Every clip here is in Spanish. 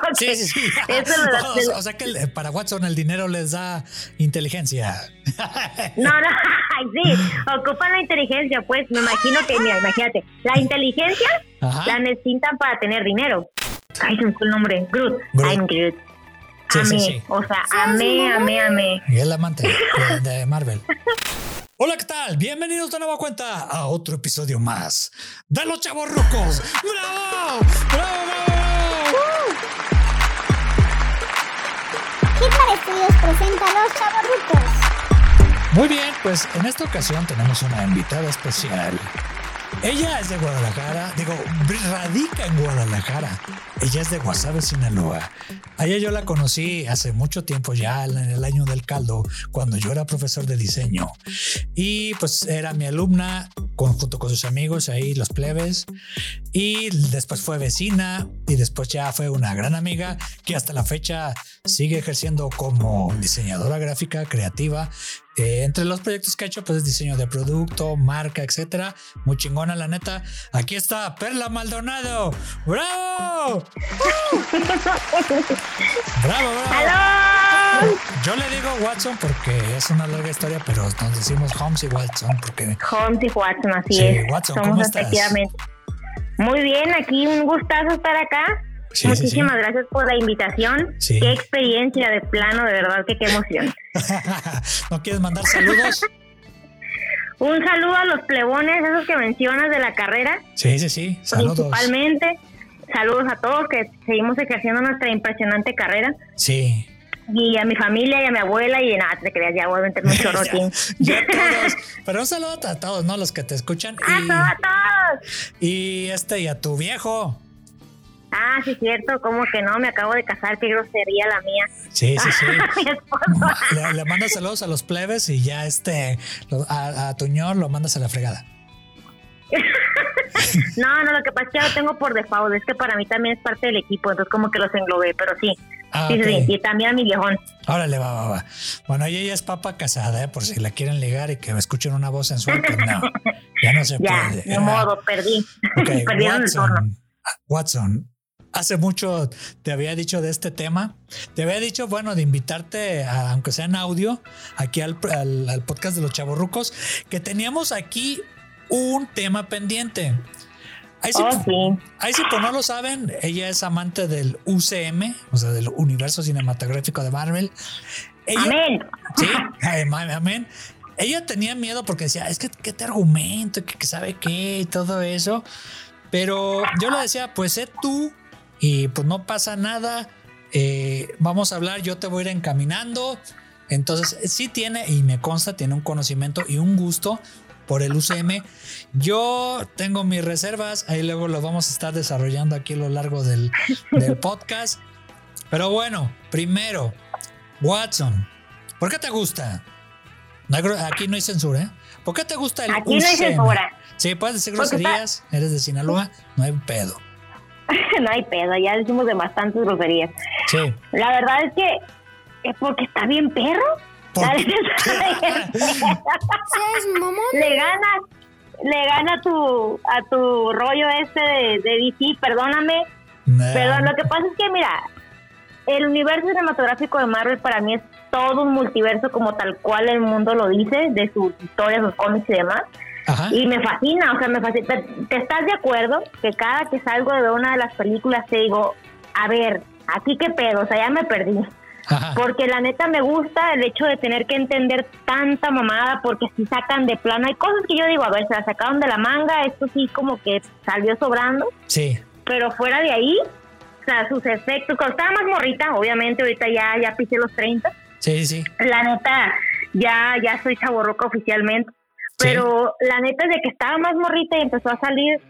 sí, sí, sí. Eso lo da- o, o sea que el- para Watson el dinero les da inteligencia. No, no, sí, ocupan la inteligencia, pues me imagino que, mira, imagínate, la inteligencia Ajá. la necesitan para tener dinero. Ay, se me fue el nombre, Groot. Groot. I'm Groot. Sí, sí, amé, sí. o sea, amé, amé, amé. Y el amante de, de Marvel. Hola, ¿qué tal? Bienvenidos de nueva cuenta a otro episodio más de Los Chavos Rucos. ¡Bravo! ¡Bravo, bravo! Hitler Studios presenta los chavorrucos. Muy bien, pues en esta ocasión tenemos una invitada especial. Ella es de Guadalajara, digo, radica en Guadalajara. Ella es de Guasave, Sinaloa. A ella yo la conocí hace mucho tiempo ya, en el año del caldo, cuando yo era profesor de diseño. Y pues era mi alumna junto con sus amigos ahí, los plebes. Y después fue vecina y después ya fue una gran amiga que hasta la fecha sigue ejerciendo como diseñadora gráfica creativa. Eh, entre los proyectos que ha hecho, pues es diseño de producto, marca, etcétera. Muy chingona, la neta. Aquí está Perla Maldonado. ¡Bravo! ¡Bravo, bravo! ¡Aló! Yo le digo Watson porque es una larga historia, pero nos decimos Holmes y Watson porque Holmes y Watson, así Sí, es. Watson, Somos ¿cómo estás? Muy bien, aquí un gustazo estar acá. Sí, Muchísimas sí. gracias por la invitación. Sí. Qué experiencia de plano, de verdad, que qué emoción. ¿No quieres mandar saludos? Un saludo a los plebones, esos que mencionas de la carrera, Sí, sí, sí. Saludos. principalmente. Saludos a todos que seguimos ejerciendo nuestra impresionante carrera. Sí. Y a mi familia y a mi abuela y nada, te creas, ya voy a meterme un chorro. Pero un saludo a todos, ¿no? Los que te escuchan. ¡A todos, a todos! Y, y este, y a tu viejo. Ah, sí, cierto, como que no, me acabo de casar, qué grosería la mía. Sí, sí, sí. mi esposo. Le, le mandas saludos a los plebes y ya este, a, a Tuñor lo mandas a la fregada. No, no, lo que pasa es que ya lo tengo por default, es que para mí también es parte del equipo, entonces como que los englobé, pero sí. Ah, sí, sí, y también a mi viejón. Órale, va, va, va. Bueno, ella es papa casada, ¿eh? por si la quieren ligar y que escuchen una voz sensual, pues no, ya no se Ya, puede. de modo, perdí. Ok, Perdieron el turno. Watson, Watson, hace mucho te había dicho de este tema. Te había dicho, bueno, de invitarte, a- aunque sea en audio, aquí al, al- al podcast de los chavorrucos, que teníamos aquí un tema pendiente. Ahí sí, Oh, sí. ahí sí, pues no lo saben, ella es amante del UCM, o sea, del universo cinematográfico de Marvel. Ella, Amén. Sí, amén, amén. Ella tenía miedo porque decía, es que qué te argumento, que, que sabe qué y todo eso. Pero yo le decía, pues sé tú y pues no pasa nada. eh, vamos a hablar, yo te voy a ir encaminando. Entonces, sí tiene, y me consta, tiene un conocimiento y un gusto por el UCM. Yo tengo mis reservas, ahí luego lo vamos a estar desarrollando aquí a lo largo del, del podcast. Pero bueno, primero, Watson, ¿por qué te gusta? Aquí no hay censura, ¿eh? ¿Por qué te gusta el Aquí no hay UCM? censura. Sí, puedes decir groserías, eres de Sinaloa, no hay pedo. no hay pedo, ya decimos de bastantes groserías. Sí. La verdad es que es porque está bien perro. Le gana, le gana tu, a tu rollo este de, de DC, perdóname. Pero lo que pasa es que, mira, el universo cinematográfico de Marvel para mí es todo un multiverso como tal cual el mundo lo dice, de sus historias, sus cómics y demás. Ajá. Y me fascina, o sea, me fascina. ¿Te, te estás de acuerdo que cada que salgo de una de las películas te digo, a ver, aquí qué pedo, o sea, ya me perdí. Ajá. Porque la neta me gusta el hecho de tener que entender tanta mamada porque si sacan de plano, hay cosas que yo digo, a ver, se la sacaron de la manga, esto sí como que salió sobrando, Sí. pero fuera de ahí, o sea, sus efectos, cuando estaba más morrita, obviamente ahorita ya, ya pisé los 30, Sí, sí. la neta, ya, ya soy chaborroca oficialmente. Pero la neta es de que estaba más morrita y empezó a salir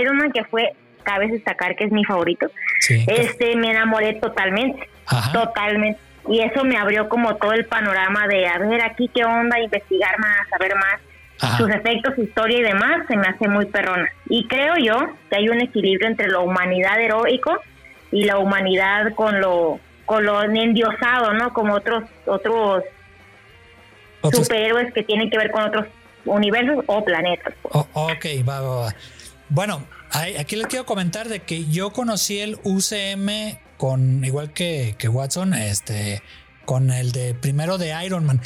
Iron Man, que fue, cabe destacar que es mi favorito. Sí. Este, me enamoré totalmente, Ajá. totalmente. Y eso me abrió como todo el panorama de a ver aquí qué onda, investigar más, saber más. Ajá. Sus efectos, historia y demás se me hace muy perrona. Y creo yo que hay un equilibrio entre la humanidad heroico y la humanidad con lo con lo endiosado, ¿no? Como otros otros Otros- superhéroes que tienen que ver con otros universos o planetas. pues. Oh, ok, va, va, va. Bueno, aquí les quiero comentar de que yo conocí el UCM con igual que, que Watson, este, con el de primero de Iron Man,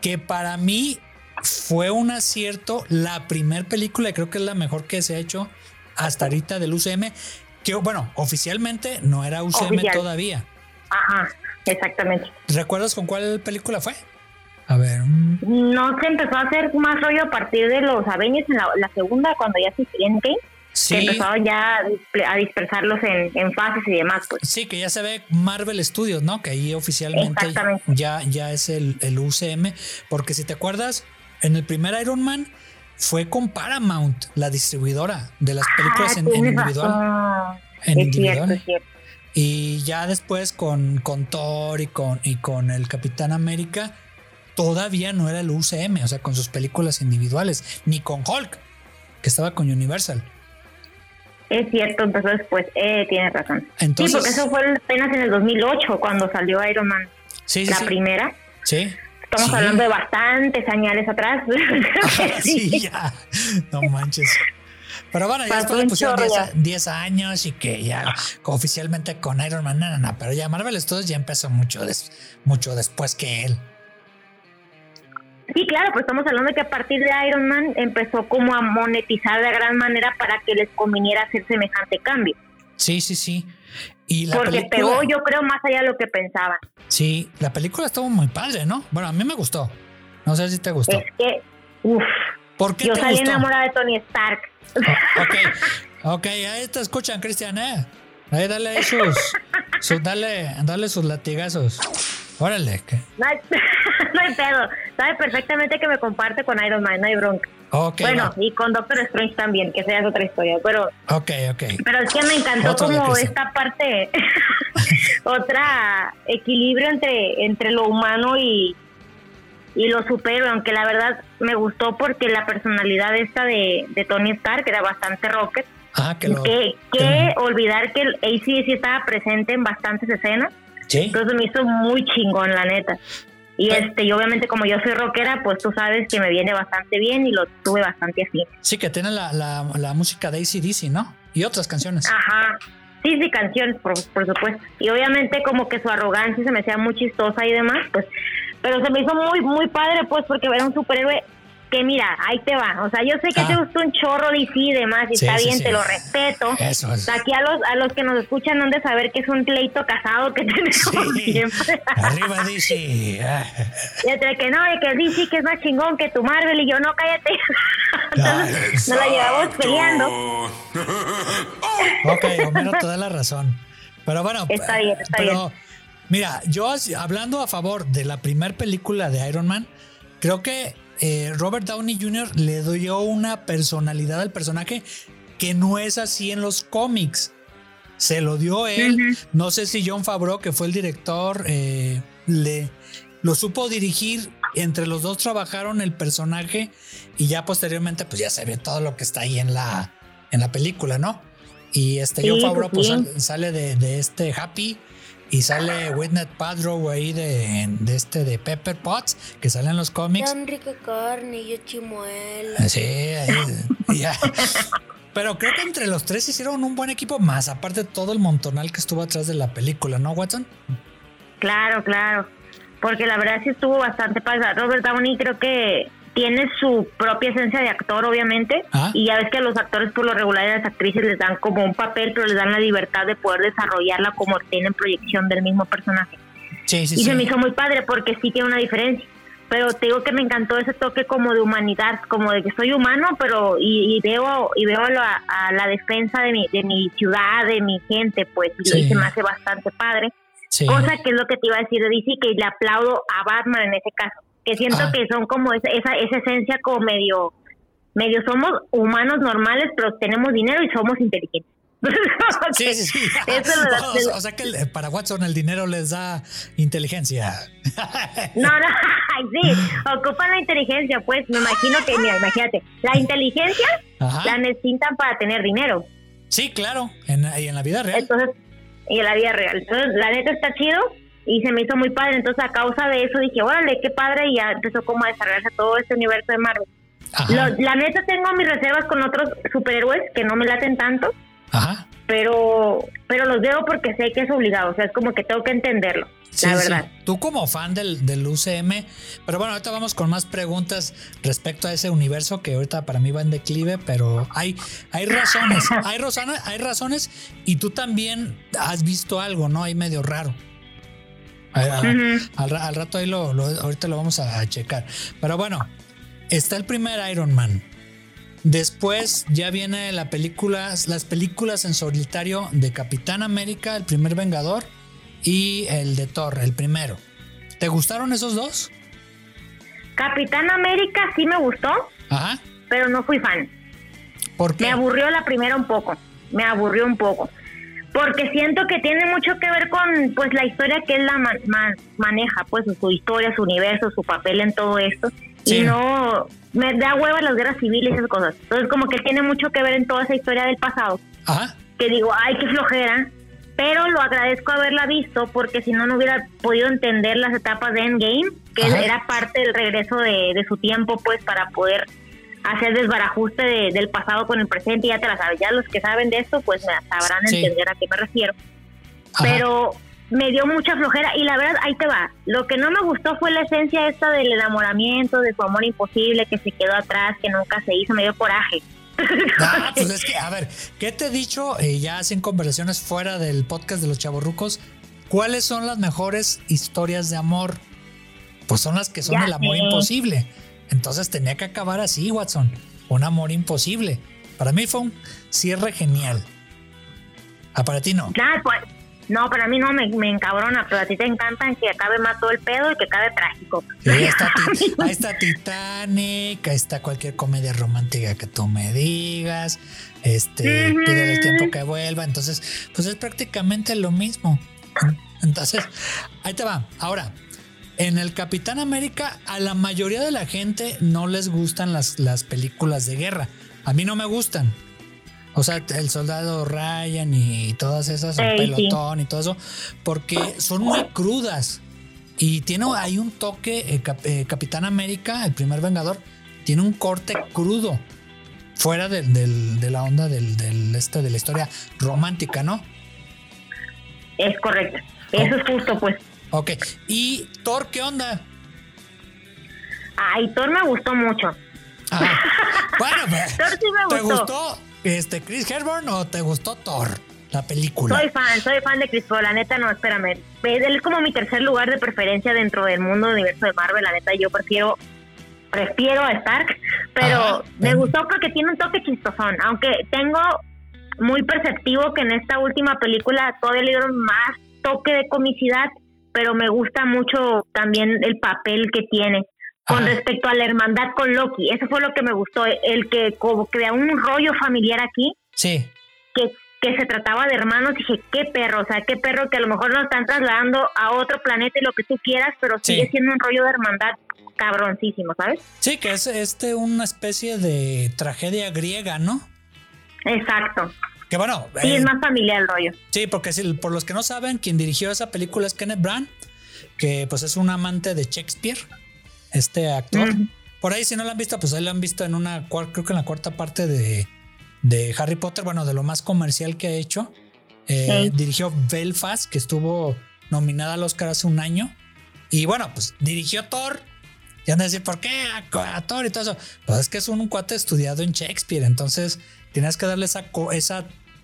que para mí fue un acierto la primer película y creo que es la mejor que se ha hecho hasta ahorita del UCM, que bueno, oficialmente no era UCM Oficial. todavía. Ajá, exactamente. ¿Recuerdas con cuál película fue? A ver, No se empezó a hacer más rollo a partir de los Avengers en la, la segunda, cuando ya se en sí, que empezaron ya a dispersarlos en, en fases y demás, pues. sí, que ya se ve Marvel Studios, ¿no? Que ahí oficialmente ya, ya es el, el UCM, porque si te acuerdas, en el primer Iron Man fue con Paramount, la distribuidora de las películas Ah, en, en individual. razón. En es individual. cierto, es cierto. Y ya después con, con Thor y con, y con el Capitán América, todavía no era el UCM, o sea, con sus películas individuales, ni con Hulk, que estaba con Universal. Es cierto, empezó después. Eh, tienes razón. Entonces- sí, porque eso fue apenas en el 2008 cuando salió Iron Man, Sí, sí, la sí. primera. Sí. Estamos Sí. hablando de bastantes años atrás. Ajá, sí, ya. No manches. Pero bueno, ya después le pusieron chorro 10, ya. 10 años y que ya oficialmente con Iron Man, no, no, no, pero ya Marvel Studios ya empezó mucho, des- mucho después que él. Sí, claro, pues estamos hablando de que a partir de Iron Man empezó como a monetizar de gran manera para que les conviniera hacer semejante cambio. Sí, sí, sí. Y la Porque película, pegó, yo creo, más allá de lo que pensaban. Sí, la película estuvo muy padre, ¿no? Bueno, a mí me gustó. No sé si te gustó. Es que, uff, ¿Por qué yo te salí gustó? enamorada de Tony Stark. Oh, ok, ok, ahí te escuchan, Cristian, ¿eh? Ahí dale sus, sus- dale, dale sus latigazos. Órale. que- No hay, no hay pedo. Sabe perfectamente que me comparte con Iron Man, no hay bronca. Ok, bueno, va. y con Doctor Strange también, que es otra historia. Pero, ok, ok. pero es que me encantó Otro como esta parte, otra equilibrio entre, entre lo humano y, y lo superhéroe, aunque la verdad me gustó porque la personalidad esta de, de Tony Stark era bastante rocket. Ah, que lo. que, que- que olvidar que el ACDC estaba presente en bastantes escenas. Sí. Entonces me hizo muy chingón, la neta. Y Pero- este, y obviamente como yo soy rockera, pues tú sabes que me viene bastante bien y lo tuve bastante así. Sí, que tiene la, la, la música de ACDC, ¿no? Y otras canciones. Ajá. Sí, sí, canciones, por, por supuesto. Y obviamente como que su arrogancia se me hacía muy chistosa y demás, pues, pero se me hizo muy, muy padre, pues, porque era un superhéroe que mira, ahí te va. O sea, yo sé que Ah. te gustó un chorro DC y demás, y Sí, está sí, bien, sí. te lo respeto. Eso es. Aquí a los, a los que nos escuchan han de saber que es un pleito casado que tenemos Sí. siempre. Arriba DC. Ah. Y entre que no, y que DC que es más chingón que tu Marvel y yo no, cállate. Entonces nos la llevamos peleando. Ok, Homero te da la razón. Pero bueno, Está bien, está pero mira, yo hablando a favor de la primera película de Iron Man, creo que eh, Robert Downey Jr. le dio una personalidad al personaje que no es así en los cómics. Se lo dio él. No sé si John Favreau, que fue el director, eh, le lo supo dirigir. Entre los dos trabajaron el personaje y ya posteriormente, pues ya se ve todo lo que está ahí en la, en la película, ¿no? Y este Sí, John Favreau pues, sal- sale de, de este Happy y sale Whitney Padrow ahí de, de este de Pepper Potts que sale en los cómics. Y yo chimuelo. Sí, ahí, ya. Pero creo que entre los tres hicieron un buen equipo más, aparte de todo el montonal que estuvo atrás de la película, ¿no, Watson? Claro, claro. Porque la verdad sí estuvo bastante padre. Robert Downey creo que tiene su propia esencia de actor, obviamente. Ah. Y ya ves que a los actores por lo regular y a las actrices les dan como un papel, pero les dan la libertad de poder desarrollarla como tienen proyección del mismo personaje. Sí, sí, y sí. se me hizo muy padre porque sí tiene una diferencia. Pero te digo que me encantó ese toque como de humanidad, como de que soy humano, pero y, y veo y veo la, a la defensa de mi, de mi ciudad, de mi gente, pues, y se me hace bastante padre. Cosa que es lo que te iba a decir de DC, que le aplaudo a Batman en ese caso. Que siento Ah. que son como esa, esa, esa esencia como medio, medio somos humanos normales, pero tenemos dinero y somos inteligentes. Sí, sí, sí. Eso o, o sea que el- para Watson el dinero les da inteligencia. No, no, sí, ocupan la inteligencia, pues me imagino que, mira, imagínate, la inteligencia Ajá. la necesitan para tener dinero, Sí, claro, en, y en la vida real. entonces, y en la vida real. Entonces, la neta está chido y se me hizo muy padre, entonces a causa de eso dije, órale, qué padre, y ya empezó como a desarrollarse todo este universo de Marvel. Lo- la neta tengo mis reservas con otros superhéroes que no me laten tanto, Ajá. pero pero los veo porque sé que es obligado, o sea, es como que tengo que entenderlo, la verdad. Tú como fan del, del UCM, pero bueno, ahorita vamos con más preguntas respecto a ese universo que ahorita para mí va en declive, pero hay, hay razones, hay razones, hay razones y tú también has visto algo, ¿no? Ahí medio raro. Al, al, rato ahí lo, lo, ahorita lo vamos a checar. Pero bueno, está el primer Iron Man. Después ya viene la película, las películas en solitario de Capitán América, el primer Vengador, y el de Thor, el primero. ¿Te gustaron esos dos? Capitán América sí me gustó, Ajá. pero no fui fan. ¿Por qué? Me aburrió la primera un poco, me aburrió un poco. Porque siento que tiene mucho que ver con pues la historia que él la maneja, pues su historia, su universo, su papel en todo esto. Y no, me da hueva las guerras civiles y esas cosas. Entonces como que tiene mucho que ver en toda esa historia del pasado. Ajá. Que digo, ay, qué flojera. Pero lo agradezco haberla visto porque si no, no hubiera podido entender las etapas de Endgame, que Ajá. era parte del regreso de, de, su tiempo, pues para poder hacer desbarajuste de, del pasado con el presente. Y ya te la sabes, ya los que saben de esto, pues me sabrán Sí. entender a qué me refiero. Ajá. Pero me dio mucha flojera y la verdad, ahí te va. Lo que no me gustó fue la esencia esta del enamoramiento, de su amor imposible que se quedó atrás, que nunca se hizo, me dio coraje. Ah, pues es que, a ver, ¿qué te he dicho eh, ya sin conversaciones fuera del podcast de los chavorrucos? ¿Cuáles son las mejores historias de amor? Pues son las que son Ya el amor sé. imposible. Entonces tenía que acabar así, Watson. Un amor imposible. Para mí fue un cierre genial. Ah, para ti no. Nada, pues, no, para mí no me, me encabrona, pero a ti te encantan que acabe más todo el pedo y que acabe trágico. Sí, ahí, está, Ti- ahí está Titanic, ahí está cualquier comedia romántica que tú me digas. Este, Ujú. pide el tiempo que vuelva. Entonces, pues es prácticamente lo mismo. Entonces, ahí te va. Ahora, en el Capitán América, a la mayoría de la gente no les gustan las, las películas de guerra. A mí no me gustan. O sea, el soldado Ryan y todas esas, el pelotón y todo eso, porque son muy crudas. Y tiene hay un toque, eh, Cap- eh, Capitán América, el primer Vengador, tiene un corte crudo, fuera del- de la onda del, del este, de la historia romántica, ¿no? Es correcto. Eso es justo, pues. Ok. ¿Y Thor qué onda? Ay, Thor me gustó mucho. Ajá. Bueno, pues, Thor sí me ¿te gustó. gustó este Chris Hemsworth o te gustó Thor, la película? Soy fan, soy fan de Chris Paul, la neta no, espérame. Él es como mi tercer lugar de preferencia dentro del mundo universo de Marvel, la neta yo prefiero prefiero a Stark, pero Ajá, me gustó porque tiene un toque chistosón, aunque tengo muy perceptivo que en esta última película todavía le dieron más toque de comicidad, pero me gusta mucho también el papel que tiene. Con Ajá. respecto a la hermandad con Loki, eso fue lo que me gustó, el que como crea un rollo familiar aquí, Sí. que, que se trataba de hermanos, dije, qué perro, o sea, qué perro que a lo mejor nos están trasladando a otro planeta y lo que tú quieras, pero Sí. sigue siendo un rollo de hermandad cabroncísimo, ¿sabes? Sí, que es este una especie de tragedia griega, ¿no? Exacto. Que bueno, Sí, eh, es más familiar el rollo. sí, porque si- por los que no saben, quien dirigió esa película es Kenneth Branagh, que pues es un amante de Shakespeare, este actor. Por ahí, si no lo han visto, pues ahí lo han visto en una, creo que en la cuarta parte de, de Harry Potter, bueno, de lo más comercial que ha hecho. Eh, Sí. Dirigió Belfast, que estuvo nominada al Oscar hace un año. Y bueno, pues dirigió Thor. Y han de decir, ¿por qué a, a Thor y todo eso? Pues es que es un, cuate estudiado en Shakespeare. Entonces, tienes que darle esa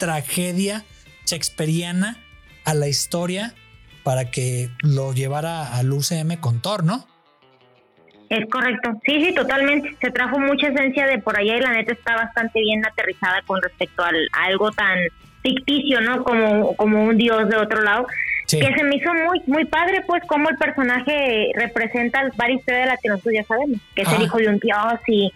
tragedia shakespeariana a la historia para que lo llevara al UCM con Thor, ¿no? Es correcto. Sí, sí, totalmente. Se trajo mucha esencia de por allá y la neta está bastante bien aterrizada con respecto al, a algo tan ficticio, ¿no? Como, como un dios de otro lado. Sí. Que se me hizo muy muy padre, pues, cómo el personaje representa varias historias de la que nosotros ya sabemos, que es el hijo de un dios y,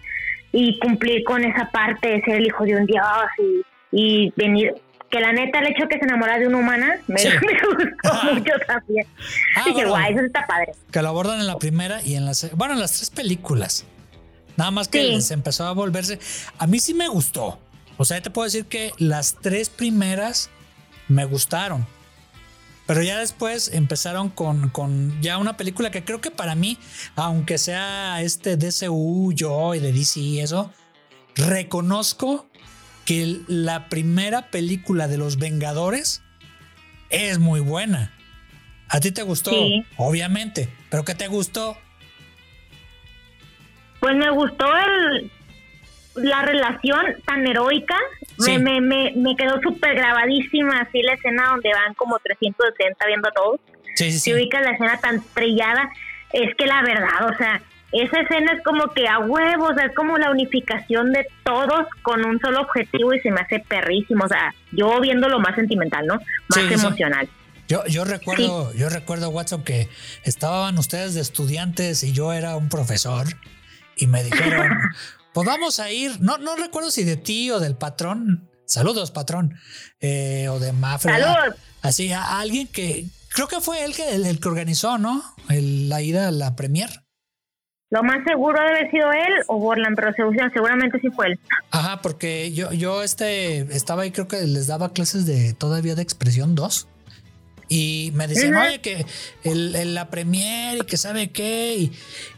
y cumplir con esa parte de ser el hijo de un dios y, y venir. Que la neta, el hecho de que se enamora de una humana me, Sí. me gustó Ajá. mucho también. Ah, Dije, bueno. guay, eso está padre. que lo abordan en la primera y en las bueno en las tres películas nada más que Sí. se empezó a volverse a mí sí me gustó o sea te puedo decir que las tres primeras me gustaron pero ya después empezaron con, con ya una película que creo que para mí aunque sea este DCU yo y de DC y eso reconozco que la primera película de Los Vengadores es muy buena. ¿A ti te gustó? Sí. Obviamente. ¿Pero qué te gustó? Pues me gustó el, la relación tan heroica. Sí. Me, me, me, me quedó súper grabadísima así la escena donde van como 370 viendo a todos. Sí, sí, sí. Si ubicas la escena tan trillada, es que la verdad, o sea, esa escena es como que a huevos, o sea, es como la unificación de todos con un solo objetivo y se me hace perrísimo. O sea, yo viéndolo más sentimental, ¿no? Más Sí, sí. emocional. Yo, yo recuerdo, yo recuerdo, Watson, que estaban ustedes de estudiantes y yo era un profesor y me dijeron, pues vamos a ir, no, no recuerdo si de ti o del patrón, saludos patrón, eh, o de Mafra. Saludos. Así, a alguien que, creo que fue él que, el, el que organizó, ¿no? El- la ida a la premier. Lo más seguro debe haber sido él o Borland, pero seguramente sí fue él. Ajá, porque yo, yo este, estaba ahí, creo que les daba clases de todavía de expresión 2. Y me decían, oye, que el, el- la premier y que sabe qué. Y,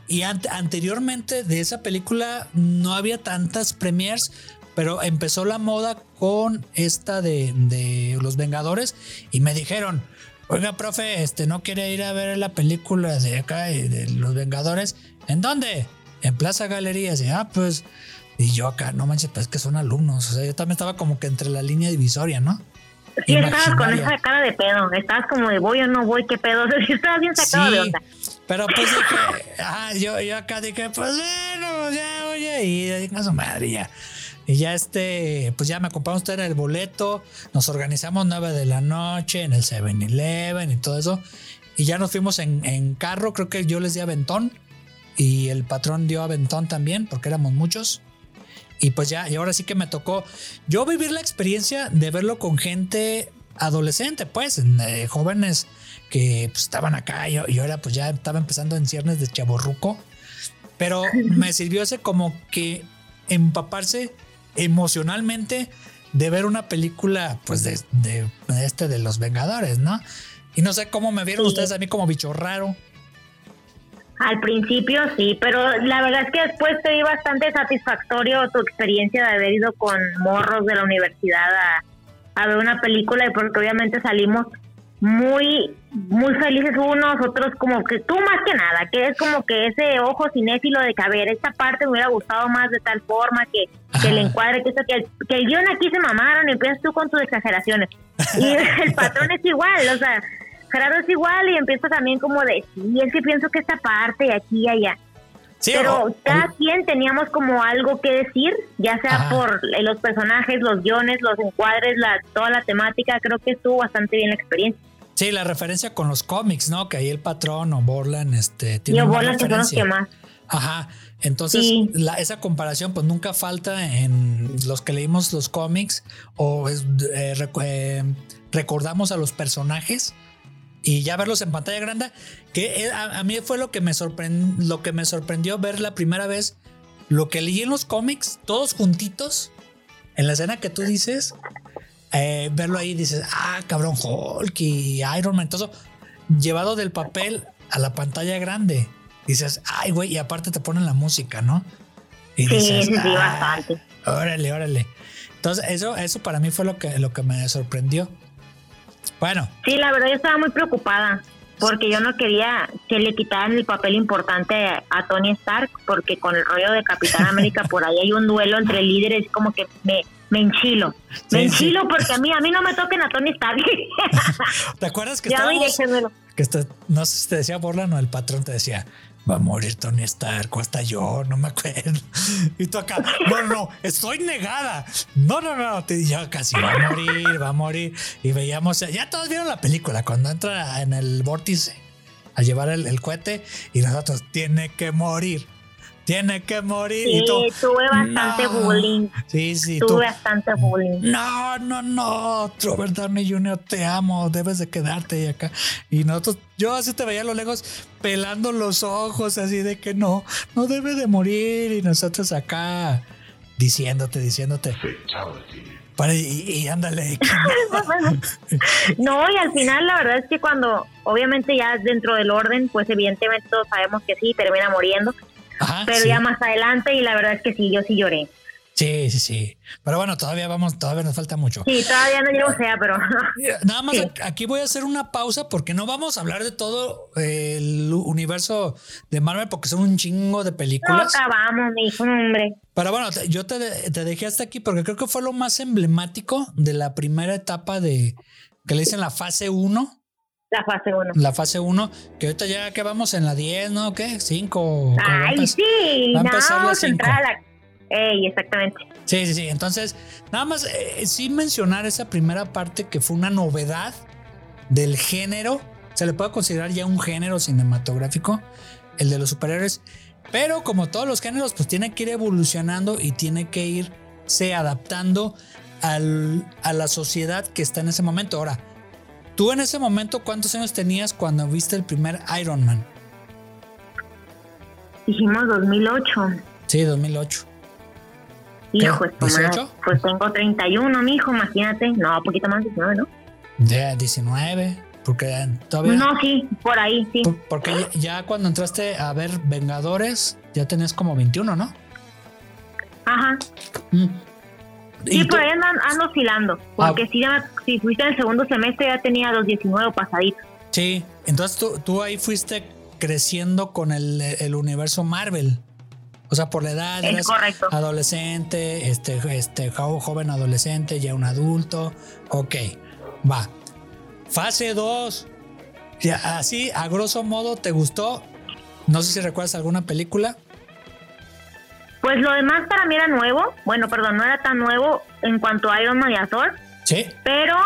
y ante- anteriormente de esa película no había tantas premiers, pero empezó la moda con esta de, de Los Vengadores. Y me dijeron, oiga, profe, este no quiere ir a ver la película de acá, de de Los Vengadores. ¿En dónde? En Plaza Galerías. Y ah, pues. Y yo acá, no manches, pues es que son alumnos. O sea, yo también estaba como que entre la línea divisoria, ¿no? Sí, estabas con esa cara de pedo. Estabas como de voy o no voy, qué pedo. O sea, estabas bien sacado de onda. pero pues dije, ah, yo, yo acá dije, pues bueno, ya, oye, y diga su madre, ya. Y ya este, pues ya me compraron ustedes el boleto, nos organizamos 9 de la noche en el 7-Eleven y todo eso. Y ya nos fuimos en, en carro, creo que yo les di aventón y el patrón dio aventón también, porque éramos muchos. Y pues ya, y ahora sí que me tocó yo vivir la experiencia de verlo con gente adolescente, pues, eh, jóvenes que pues, estaban acá. Yo, yo era, pues ya estaba empezando en ciernes de chaborruco, pero me sirvió ese como que empaparse emocionalmente de ver una película, pues, de, de- de este de los Vengadores, ¿no? Y no sé cómo me vieron Sí. ustedes a mí como bicho raro. Al principio sí, pero la verdad es que después te di bastante satisfactorio tu experiencia de haber ido con morros de la universidad a, a ver una película y porque obviamente salimos muy muy felices unos, otros como que tú más que nada, que es como que ese ojo cinéfilo de que a ver, esta parte me hubiera gustado más de tal forma que, que el encuadre, que, esto, que, el, que el guion aquí se mamaron y empiezas tú con tus exageraciones. Y el patrón es igual, o sea, Gerardo es igual y empieza también como de, sí, es que pienso que esta parte, aquí y allá. Sí, Pero cada quien teníamos como algo que decir, ya sea Ajá. por eh, los personajes, los guiones, los encuadres, la, toda la temática, creo que estuvo bastante bien la experiencia. Sí, la referencia con los cómics, ¿no? Que ahí el patrón o Borland este, tiene una Borland que son los que más. Ajá. Entonces, Sí. la- esa comparación pues nunca falta en los que leímos los cómics o es- eh, eh, recordamos a los personajes y ya verlos en pantalla grande, que a, a mí fue lo que me lo que me sorprendió ver la primera vez, lo que leí en los cómics, todos juntitos, en la escena que tú dices, eh, verlo ahí dices, ah, cabrón, Hulk y Iron Man, todo llevado del papel a la pantalla grande. Dices, ay, güey, y aparte te ponen la música, ¿no? Y dices, sí, sí, "Ah, bastante. Órale, órale. Entonces, eso, eso para mí fue lo que, lo que me sorprendió. Bueno, Sí, la verdad yo estaba muy preocupada porque yo no quería que le quitaran el papel importante a Tony Stark porque con el rollo de Capitán América por ahí hay un duelo entre líderes como que me, me enchilo. Me Sí, sí. enchilo porque a mí a mí no me toquen a Tony Stark. ¿te acuerdas que estábamos? Que está- no sé si te decía Borland o el patrón te decía, va a morir Tony Stark o hasta yo, no me acuerdo. Y tú acá, no, no, estoy negada. No, no, no, te yo casi va a morir, va a morir. Y veíamos, ya todos vieron la película, cuando entra en el vórtice a llevar el, el cohete y nosotros, tiene que morir. Tiene que morir. Sí, y tú, tuve bastante "No". bullying. Sí, sí, tú. Tuve bastante bullying. No, no, no, Robert Downey Jr., te amo, debes de quedarte ahí acá. Y nosotros, yo así te veía a lo lejos pelando los ojos, así de que no, no debe de morir. Y nosotros acá diciéndote, diciéndote. Para, y, y ándale. que no. No, y al final la verdad es que cuando, obviamente ya dentro del orden, pues evidentemente todos sabemos que sí, termina muriendo, Ajá, pero sí. ya más adelante y la verdad es que sí, yo sí lloré. Sí, sí, sí. Pero bueno, todavía vamos, todavía nos falta mucho. Sí, todavía no llego sea, pero. Nada más aquí voy a hacer una pausa porque no vamos a hablar de todo el universo de Marvel porque son un chingo de películas. No acabamos, mi hijo, hombre. Pero bueno, yo te, te, dejé hasta aquí porque creo que fue lo más emblemático de la primera etapa de que le dicen la fase 1. La fase 1. La fase 1, que ahorita ya que vamos en la 10, ¿no? ¿Qué? 5. Ay, sí. Va a empezar no, la 5. Ey, exactamente. Sí, sí, sí. Entonces, nada más eh, sí mencionar esa primera parte que fue una novedad del género. Se le puede considerar ya un género cinematográfico, el de los superhéroes. Pero como todos los géneros, pues tiene que ir evolucionando y tiene que irse adaptando al, a la sociedad que está en ese momento. Ahora, tú en ese momento, ¿cuántos años tenías cuando viste el primer Iron Man? Dijimos 2008. Sí, 2008. Hijo, pues, pues tengo 31, mi hijo, imagínate. No, un poquito más, 19, ¿no? Ya, 19. Porque todavía. No, sí, por ahí, sí. porque ya, cuando entraste a ver Vengadores, ya tenés como 21, ¿no? Ajá. Mm. Sí, por ahí andan, ando oscilando. Porque ah. si, ya, si fuiste en el segundo semestre, ya tenía los 19 pasaditos. Sí, entonces tú, tú ahí fuiste creciendo con el, el universo Marvel. O sea, por la edad, eres adolescente, este, este joven adolescente, ya un adulto. Ok, va. Fase 2. Así, a grosso modo, ¿te gustó? No sé si recuerdas alguna película. Pues lo demás para mí era nuevo. Bueno, perdón, no era tan nuevo en cuanto a Iron Man y a Thor. Sí. Pero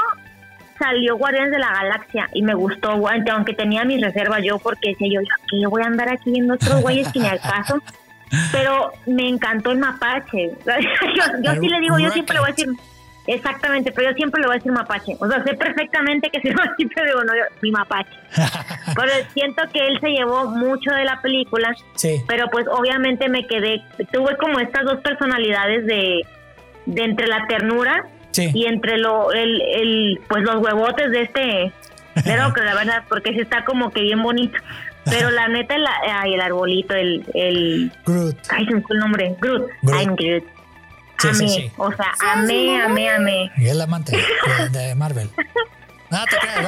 salió Guardianes de la Galaxia y me gustó, aunque tenía mis reservas yo, porque decía yo, yo voy a andar aquí viendo otros güeyes que ni al caso. Pero me encantó el mapache. yo, sí le digo, yo siempre le voy a decir, exactamente, pero yo siempre le voy a decir mapache. O sea, sé perfectamente que si no, siempre digo, no, yo, mi mapache. pero siento que él se llevó mucho de la película. Sí. Pero pues obviamente me quedé, tuve como estas dos personalidades de, de entre la ternura y entre lo, el, el, pues los huevotes de este, pero que la verdad, porque se está como que bien bonito. Pero la neta, la, ay, el arbolito, el, el... Groot. Ay, se me fue el nombre. Groot. Groot. I'm Groot. Sí, amé, sí, sí. o sea, amé, amé, amé. Y el amante de, Marvel. No, te creas,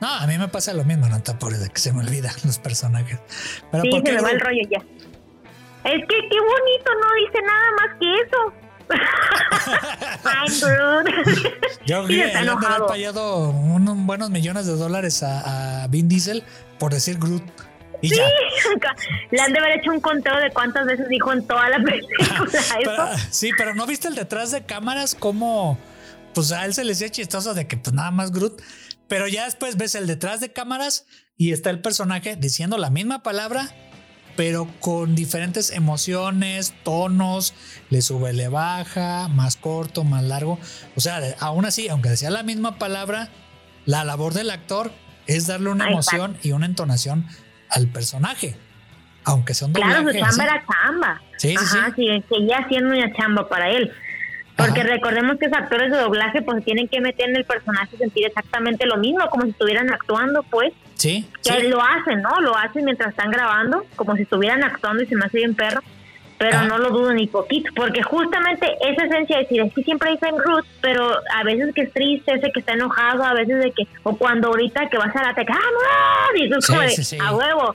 no, no, a mí me pasa lo mismo, no te apures de que se me olvidan los personajes. Pero sí, se me va el rollo ya. Es que qué bonito, no dice nada más que eso. I'm Groot. Yo creo que le han pagado unos buenos millones de dólares a, a Vin Diesel por decir Groot sí, le han de haber hecho un conteo de cuántas veces dijo en toda la película sí, pero ¿no viste el detrás de cámaras como pues a él se le hacía chistoso de que pues nada más Groot, pero ya después ves el detrás de cámaras y está el personaje diciendo la misma palabra, pero con diferentes emociones, tonos, le sube, le baja, más corto, más largo. O sea, aún así, aunque decía la misma palabra, la labor del actor es darle una emoción y una entonación al personaje. Aunque son Claro, su chamba era chamba. Sí, sí, Ajá, sí. seguía haciendo una chamba para él. Porque recordemos que los actores de doblaje pues tienen que meter en el personaje y sentir exactamente lo mismo, como si estuvieran actuando, pues. Sí. Que lo hacen, ¿no? Lo hacen mientras están grabando, como si estuvieran actuando y se me hace bien perro pero no lo dudo ni poquito, porque justamente esa esencia de decir, es que siempre dicen Ruth, pero a veces que es triste, ese que está enojado, a veces de que, o cuando ahorita que vas a la teca, ¡ah, no! Y tú a huevo.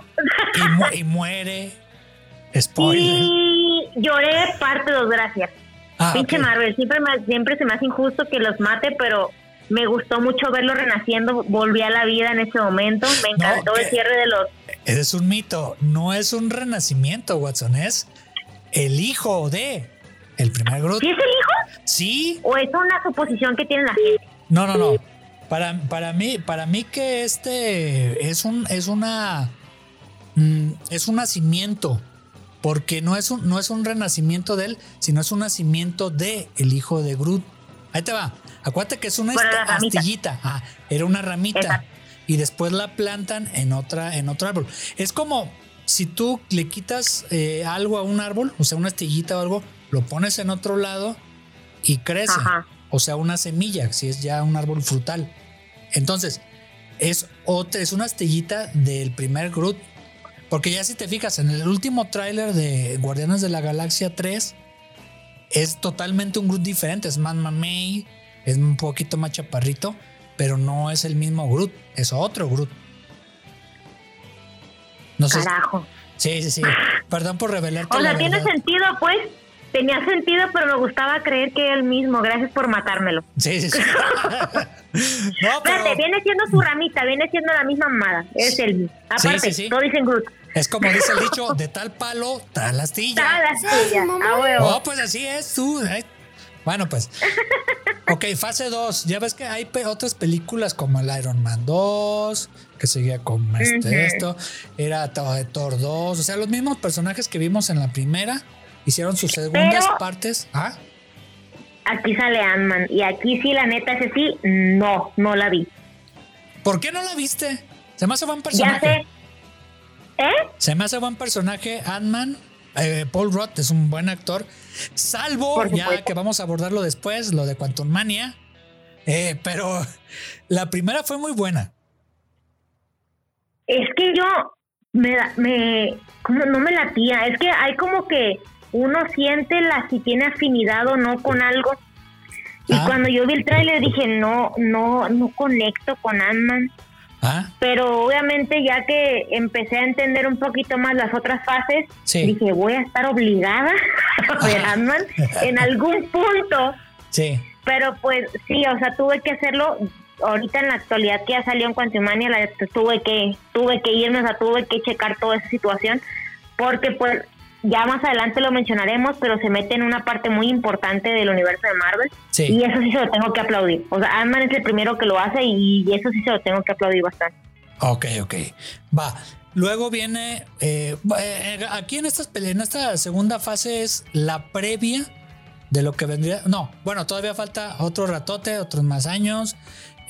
Y, muere. Spoiler. Y lloré parte dos, gracias. Ah, Pinche Marvel, siempre, siempre se me hace injusto que los mate, pero me gustó mucho verlo renaciendo, volví a la vida en ese momento, me encantó el cierre de los... Es un mito, no es un renacimiento, Watson, es el hijo de el primer Groot. ¿Sí es el hijo? Sí. ¿O es una suposición que tiene la gente? No, no, no. Para, para mí, para mí que este es un, es una, mm, es un nacimiento, porque no es un, no es un renacimiento de él, sino es un nacimiento de el hijo de Groot. Ahí te va. Acuérdate que es una astillita. Ah, era una ramita. Y después la plantan en otra, en otro árbol. Es como, si tú le quitas eh, algo a un árbol, o sea, una astillita o algo, lo pones en otro lado y crece. O sea, una semilla, si es ya un árbol frutal. Entonces, es, otra, es una astillita del primer Groot. Porque ya si te fijas, en el último tráiler de Guardianes de la Galaxia 3, es totalmente un Groot diferente. Es más mamey, es un poquito más chaparrito, pero no es el mismo Groot, es otro Groot. No sé. Carajo. Sí, sí, sí. Perdón por revelarte. O sea, tiene sentido, pues. Tenía sentido, pero me gustaba creer que era el mismo. Gracias por matármelo. Sí, sí, sí. no, Espérate, viene siendo su ramita, viene siendo la misma mamada. Es el mismo. Aparte, sí, sí, sí. todo dicen Groot. Es como dice el dicho, de tal palo, tal astilla. Tal astilla, a huevo. Oh, pues así es, tú. Eh. Bueno, pues. Ok, fase 2. Ya ves que hay otras películas como el Iron Man 2, que seguía con este, esto. Era Thor 2. O sea, los mismos personajes que vimos en la primera hicieron sus segundas partes. ¿Ah? Aquí sale Ant-Man. Y aquí sí, la neta, ese sí, no, no la vi. ¿Por qué no la viste? Se me hace buen personaje. Ya sé. ¿Eh? Se me hace buen personaje Ant-Man. Eh, Paul Roth es un buen actor. Salvo, ya que vamos a abordarlo después, lo de Quantum Mania. Eh, pero la primera fue muy buena. Es que yo me, me como no me latía, es que hay como que uno siente la si tiene afinidad o no con algo. Y ah. cuando yo vi el tráiler dije, no, no, no conecto con Ant-Man. Ah. Pero obviamente ya que empecé a entender un poquito más las otras fases, dije, voy a estar obligada a ver Ant-Man en algún punto. Sí. Pero pues sí, o sea, tuve que hacerlo. Ahorita en la actualidad que ya salió en Quantumania, la, tuve que tuve que irme, o sea, tuve que checar toda esa situación porque pues ya más adelante lo mencionaremos, pero se mete en una parte muy importante del universo de Marvel. Y eso sí se lo tengo que aplaudir. O sea, Ant-Man es el primero que lo hace y eso sí se lo tengo que aplaudir bastante. Ok, ok. Va. Luego viene, eh, eh, aquí en, estas, en esta segunda fase es la previa de lo que vendría. No, bueno, todavía falta otro ratote, otros más años,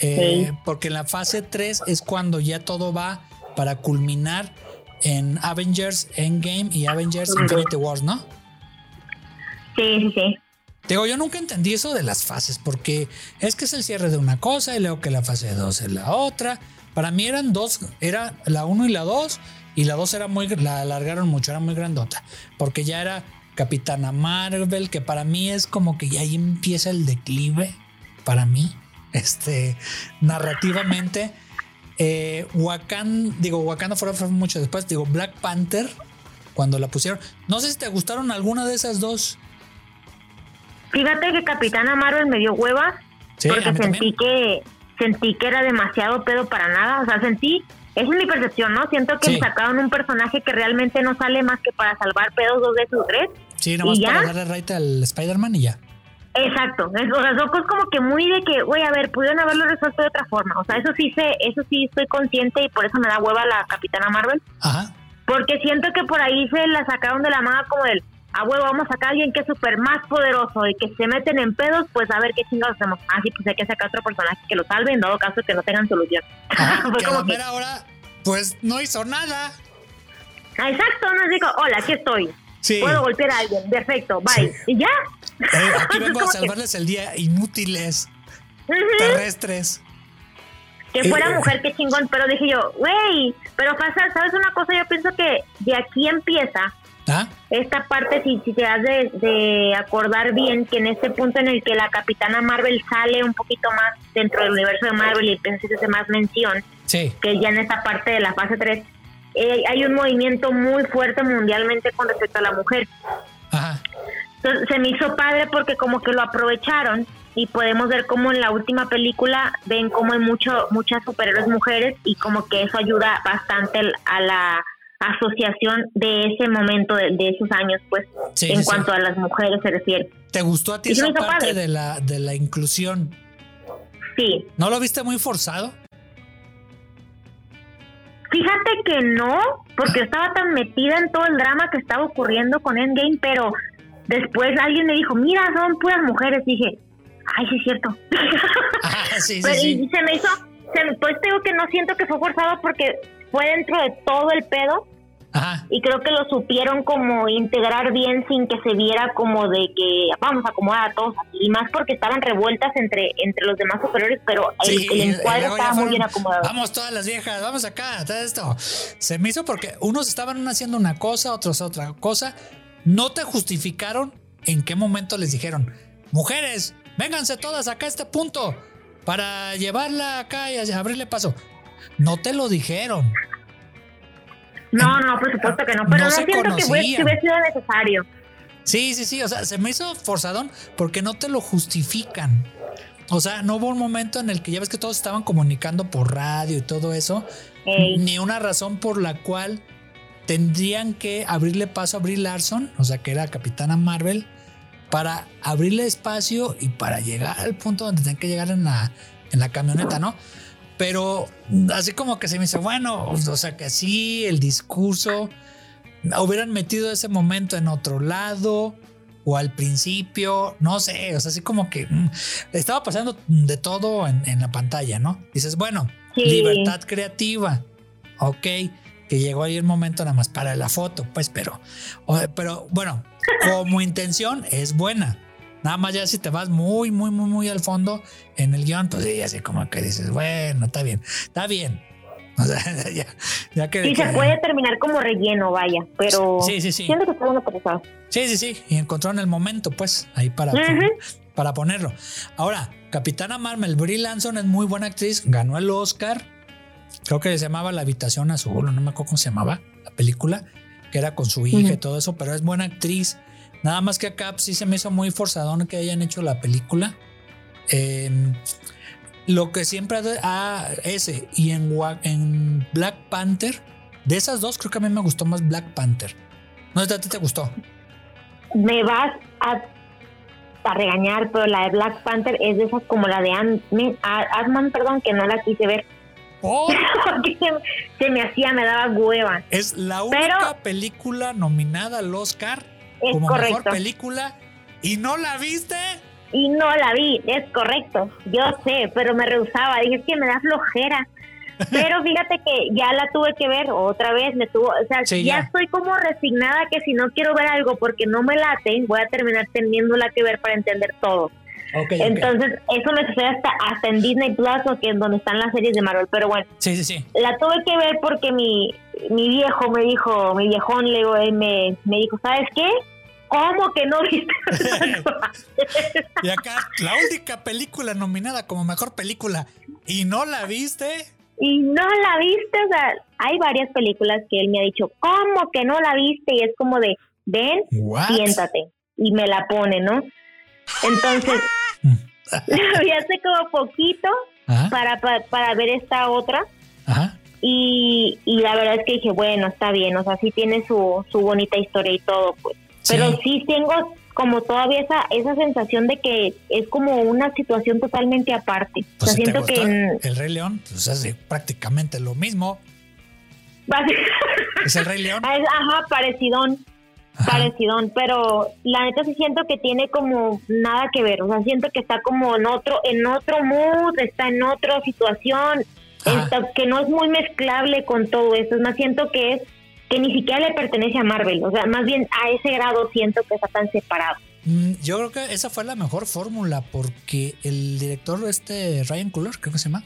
eh, porque en la fase 3 es cuando ya todo va para culminar en Avengers Endgame y Avengers Infinity Wars, ¿no? Sí, sí, sí. Digo, yo nunca entendí eso de las fases, porque es que es el cierre de una cosa y luego que la fase 2 es la otra. Para mí eran dos, era la 1 y la 2, y la 2 era muy, la alargaron mucho, era muy grandota, porque ya era Capitana Marvel, que para mí es como que ya ahí empieza el declive, para mí, este, narrativamente. Eh, Wakanda, digo, Wakanda fue mucho después, digo, Black Panther, cuando la pusieron. No sé si te gustaron alguna de esas dos. Fíjate que Capitana Marvel me dio hueva porque sentí que sentí que era demasiado pedo para nada, o sea, sentí, esa es mi percepción, ¿no? Siento que sacaron un personaje que realmente no sale más que para salvar pedos dos veces o tres. Sí, nomás para darle right al Spider-Man y ya. Exacto, o sea, son como que muy de que, güey, a ver, pudieron haberlo resuelto de otra forma. O sea, eso sí sé, eso sí estoy consciente y por eso me da hueva la Capitana Marvel. Ajá. Porque siento que por ahí se la sacaron de la manga como el, a huevo, vamos a sacar a alguien que es súper más poderoso y que se meten en pedos, pues a ver qué chingados hacemos. Ah, sí, pues hay que sacar otro personaje que lo salve, en dado caso que no tengan solución. Ajá, que como que... ahora, pues no hizo nada. Ah, exacto, nos dijo, hola, aquí estoy. Puedo golpear a alguien, perfecto, bye. ¿Y ya? Eh, aquí vengo a salvarles el día, inútiles, terrestres. Que fuera eh, mujer, qué chingón, pero dije yo, güey, pero pasa, ¿sabes una cosa? Yo pienso que de aquí empieza ¿Ah? esta parte, si, si te has de, acordar bien, que en este punto en el que la Capitana Marvel sale un poquito más dentro del universo de Marvel y que hace más mención, que ya en esta parte de la fase 3, eh, hay un movimiento muy fuerte mundialmente con respecto a la mujer. Ajá. Entonces, se me hizo padre porque como que lo aprovecharon y podemos ver como en la última película ven como hay mucho, muchas superhéroes mujeres y como que eso ayuda bastante a la asociación de ese momento, de, esos años, pues, en cuanto a las mujeres se refiere. ¿Te gustó a ti esa parte de la, de la inclusión? Sí. ¿No lo viste muy forzado? Fíjate que no, porque estaba tan metida en todo el drama que estaba ocurriendo con Endgame, pero después alguien me dijo, mira, son puras mujeres. dije, ay, sí es cierto. Ah, sí, sí, Y se me hizo, pues digo que no siento que fue forzado porque fue dentro de todo el pedo y creo que lo supieron como integrar bien sin que se viera como de que vamos a acomodar a todos Y más porque estaban revueltas entre, entre los demás superiores, pero el, encuadre estaba muy bien acomodado. Vamos todas las viejas, vamos acá, todo esto. Se me hizo porque unos estaban haciendo una cosa, otros otra cosa. No te justificaron en qué momento les dijeron, mujeres, vénganse todas acá a este punto para llevarla acá y abrirle paso. No te lo dijeron. No, no, por supuesto que no, pero no, siento que hubiera sido necesario. Sí, sí, sí, o sea, se me hizo forzadón porque no te lo justifican. O sea, no hubo un momento en el que ya ves que todos estaban comunicando por radio y todo eso, ni una razón por la cual tendrían que abrirle paso a Brie Larson, o sea, que era Capitana Marvel, para abrirle espacio y para llegar al punto donde tenían que llegar en la, en la camioneta, ¿no? Pero así como que se me dice, bueno, o sea, que sí, el discurso, hubieran metido ese momento en otro lado o al principio, no sé, o sea, así como que mm, estaba pasando de todo en, la pantalla, ¿no? Dices, bueno, libertad creativa, ok, que llegó ahí el momento nada más para la foto, pues, pero, pero bueno, como intención es buena. Nada más ya si te vas muy, muy, muy, muy al fondo en el guion, pues ya así como que dices, bueno, está bien, está bien. O sea, ya, ya que, sí, se puede terminar como relleno, vaya, pero sí, sí, sí. siento que está bueno Sí, sí, sí, y encontraron el momento, pues, ahí para, para ponerlo. Ahora, Capitana Marvel, Brie Lanson es muy buena actriz, ganó el Oscar, creo que se llamaba La Habitación Azul, no me acuerdo cómo se llamaba la película, que era con su hija y todo eso, pero es buena actriz. Nada más que acá pues, sí se me hizo muy forzadón que hayan hecho la película. Em, lo que siempre ha ese y en, en Black Panther, de esas dos creo que a mí me gustó más Black Panther. ¿No sé a ti te gustó? Me vas a, a, regañar, pero la de Black Panther es de esas como la de Ant-Man, perdón, que no la quise ver. Oh. se, me hacía, me daba hueva. Es la única película nominada al Oscar como mejor película y no la viste. Y no la vi, es correcto. Yo sé, pero me rehusaba. Dije, es que me da flojera. Pero fíjate que ya la tuve que ver otra vez, me tuvo, o sea, ya, estoy como resignada que si no quiero ver algo porque no me late, voy a terminar teniéndola que ver para entender todo. Entonces, eso me sucede hasta, hasta en Disney Plus o que en donde están las series de Marvel. Pero bueno, sí, sí, sí. la tuve que ver porque mi, mi viejo me dijo, mi viejón le, me, me dijo, ¿sabes qué? ¿Cómo que no viste? y acá, la única película nominada como mejor película, ¿y no la viste? Y no la viste, o sea, hay varias películas que él me ha dicho, ¿cómo que no la viste? Y es como de, ven, siéntate. Y me la pone, ¿no? Entonces, la vi hace como poquito para, para, ver esta otra. Y, y la verdad es que dije, bueno, está bien, o sea, sí tiene su, su bonita historia y todo, pues. Pero sí. tengo como todavía esa, esa sensación de que es como una situación totalmente aparte. o pues sea, siento que el Rey León pues hace prácticamente lo mismo. ¿Es el Rey León? Ajá, parecidón. Parecidón, pero la neta sí siento que tiene como nada que ver, o sea, siento que está como en otro, en otro mood, está en otra situación, que no es muy mezclable con todo eso, es más siento que es que ni siquiera le pertenece a Marvel. O sea, más bien a ese grado siento que está tan separado. Mm, yo creo que esa fue la mejor fórmula porque el director, este Ryan Cooler, creo que se llama,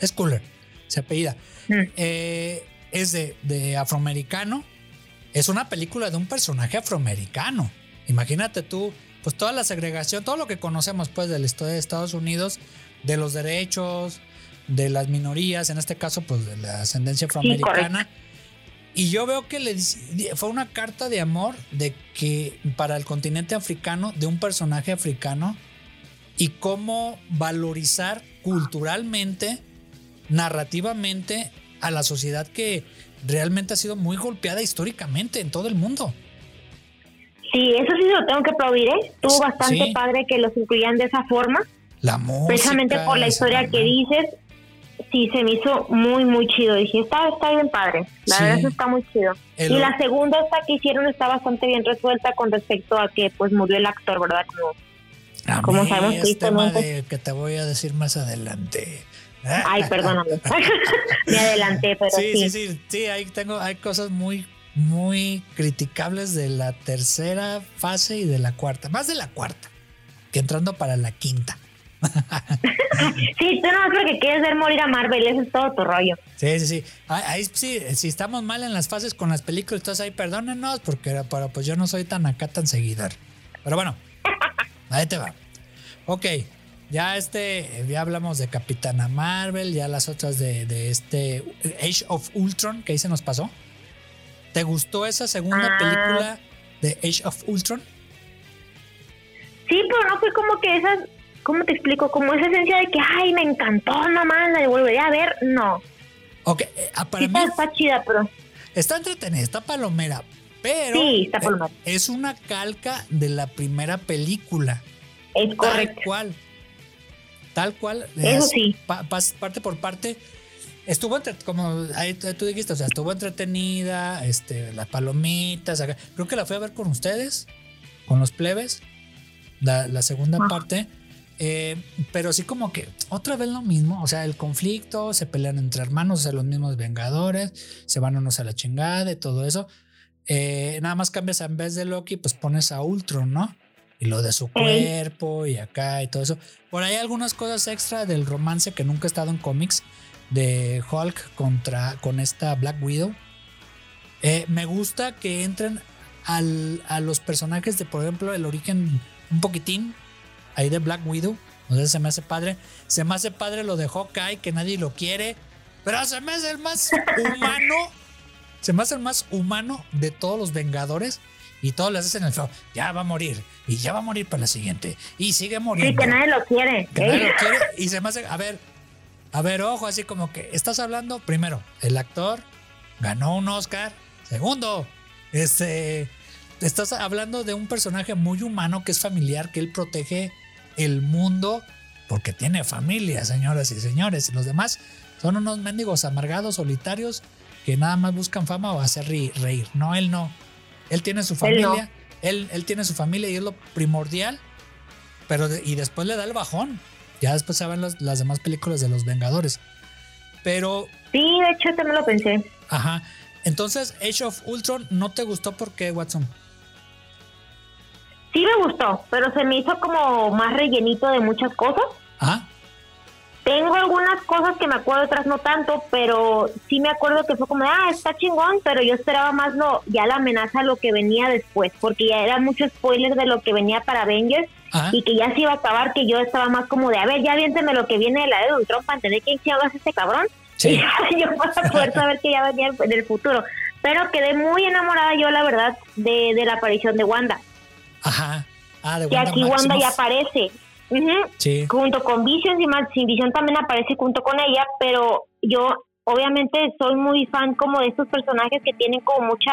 es Cooler, se apellida, mm. eh, es de, de afroamericano. Es una película de un personaje afroamericano. Imagínate tú, pues toda la segregación, todo lo que conocemos pues de la historia de Estados Unidos, de los derechos, de las minorías, en este caso pues de la ascendencia afroamericana. Y yo veo que le fue una carta de amor de que para el continente africano, de un personaje africano, y cómo valorizar culturalmente, narrativamente, a la sociedad que realmente ha sido muy golpeada históricamente en todo el mundo. Sí, eso sí lo tengo que aplaudir, ¿eh? Estuvo bastante padre que los incluyan de esa forma. La música. Precisamente por la historia que dices, sí, se me hizo muy, muy chido. Dije, está, está bien padre. La verdad, eso está muy chido. y la segunda, esta que hicieron, está bastante bien resuelta con respecto a que pues murió el actor, ¿verdad? Como, como sabemos es tema de que te voy a decir más adelante. Ay, perdóname. me adelanté, pero sí. Sí, sí, sí. Sí, ahí tengo, hay cosas muy, muy criticables de la tercera fase y de la cuarta. Más de la cuarta, que entrando para la quinta. sí, tú no creo que quieres ver morir a Marvel, eso es todo tu rollo. Sí, sí, sí. Ahí, sí, si estamos mal en las fases con las películas, entonces ahí perdónenos, porque pero pues yo no soy tan acá tan seguidor. Pero bueno, ahí te va. Ok, ya este, ya hablamos de Capitana Marvel, ya las otras de, de este Age of Ultron, que ahí se nos pasó. ¿Te gustó esa segunda Ah. película de Age of Ultron? Sí, pero no fue como que esas, ¿cómo te explico? Como esa esencia de que, ay, me encantó, mamá, la volveré a ver. No. Ok, eh, ah, para Sí, mí está, chida, pero está entretenida, está palomera, pero Sí, está eh, palomera. es una calca de la primera película. es Tal correcto. cual. Tal cual. Eso es sí. pa- pas- parte por parte. Estuvo, entre- como ahí tú tú dijiste, o sea, estuvo entretenida, este, las palomitas. acá. Creo que la fui a ver con ustedes, con los plebes, la, la segunda Ah. parte. Eh, pero sí como que otra vez lo mismo, o sea, el conflicto, se pelean entre hermanos, o sea, los mismos vengadores, se van unos a la chingada y todo eso. Eh, nada más cambias en vez de Loki, pues pones a Ultron, ¿no? Y lo de su cuerpo y acá y todo eso. Por ahí algunas cosas extra del romance que nunca ha estado en cómics de Hulk contra con esta Black Widow. Eh, me gusta que entren al- a los personajes de, por ejemplo, el origen un poquitín ahí de Black Widow. O sea, se me hace padre. Se me hace padre lo de Hawkeye, que nadie lo quiere. Pero se me hace el más humano. Se me hace el más humano de todos los Vengadores. Y todos les hacen el feo. Ya va a morir. Y ya va a morir para la siguiente. Y sigue Sí, muriendo. que nadie lo quiere. Que ¿eh? nadie lo quiere. Y se me hace. A ver. A ver, ojo, así como que estás hablando. Primero, el actor ganó un Oscar. Segundo, este. Estás hablando de un personaje muy humano que es familiar, que él protege el mundo porque tiene familia, señoras y señores. Y los demás son unos mendigos amargados, solitarios, que nada más buscan fama o hacer reír. No, él no. Él tiene su Él no. familia. Él, él tiene su familia y es lo primordial. Pero de- y después le da el bajón. Ya después se ven las, las demás películas de los Vengadores. Pero, Sí, de hecho, también lo pensé. ajá. Entonces, Age of Ultron no te gustó porque Watson. Sí me gustó, pero se me hizo como más rellenito de muchas cosas. Tengo algunas cosas que me acuerdo, otras no tanto, pero sí me acuerdo que fue como, ah, está chingón, pero yo esperaba más lo ya la amenaza, lo que venía después, porque ya era mucho spoiler de lo que venía para Avengers Ajá. y que ya se iba a acabar, que yo estaba más como de, a ver, ya aviénteme lo que viene de la de Ultron para entender quién chingados es este cabrón. Sí. Y yo para poder saber que ya venía en el futuro. Pero quedé muy enamorada yo, la verdad, de, de la aparición de Wanda. Ajá. Ah, de Que Wanda aquí Wanda ya aparece. Ujú Sí. junto con Vision y más sin Vision también aparece junto con ella, pero yo obviamente soy muy fan como de estos personajes que tienen como mucha